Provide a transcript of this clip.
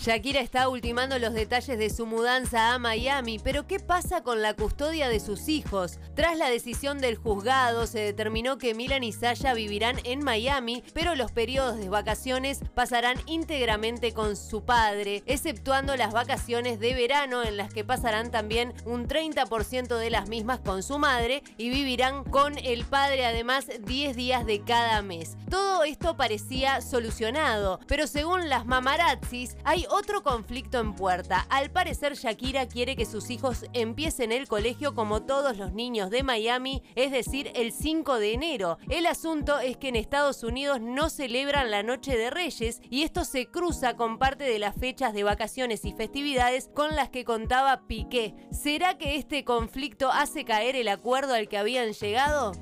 Shakira está ultimando los detalles de su mudanza a Miami, pero ¿qué pasa con la custodia de sus hijos? Tras la decisión del juzgado, se determinó que Milan y Sasha vivirán en Miami, pero los periodos de vacaciones pasarán íntegramente con su padre, exceptuando las vacaciones de verano en las que pasarán también un 30% de las mismas con su madre y vivirán con el padre además 10 días de cada mes. Todo esto parecía solucionado, pero según las mamarazzis hay otro conflicto en puerta. Al parecer Shakira quiere que sus hijos empiecen el colegio como todos los niños de Miami, es decir, el 5 de enero. El asunto es que en Estados Unidos no celebran la Noche de Reyes y esto se cruza con parte de las fechas de vacaciones y festividades con las que contaba Piqué. ¿Será que este conflicto hace caer el acuerdo al que habían llegado?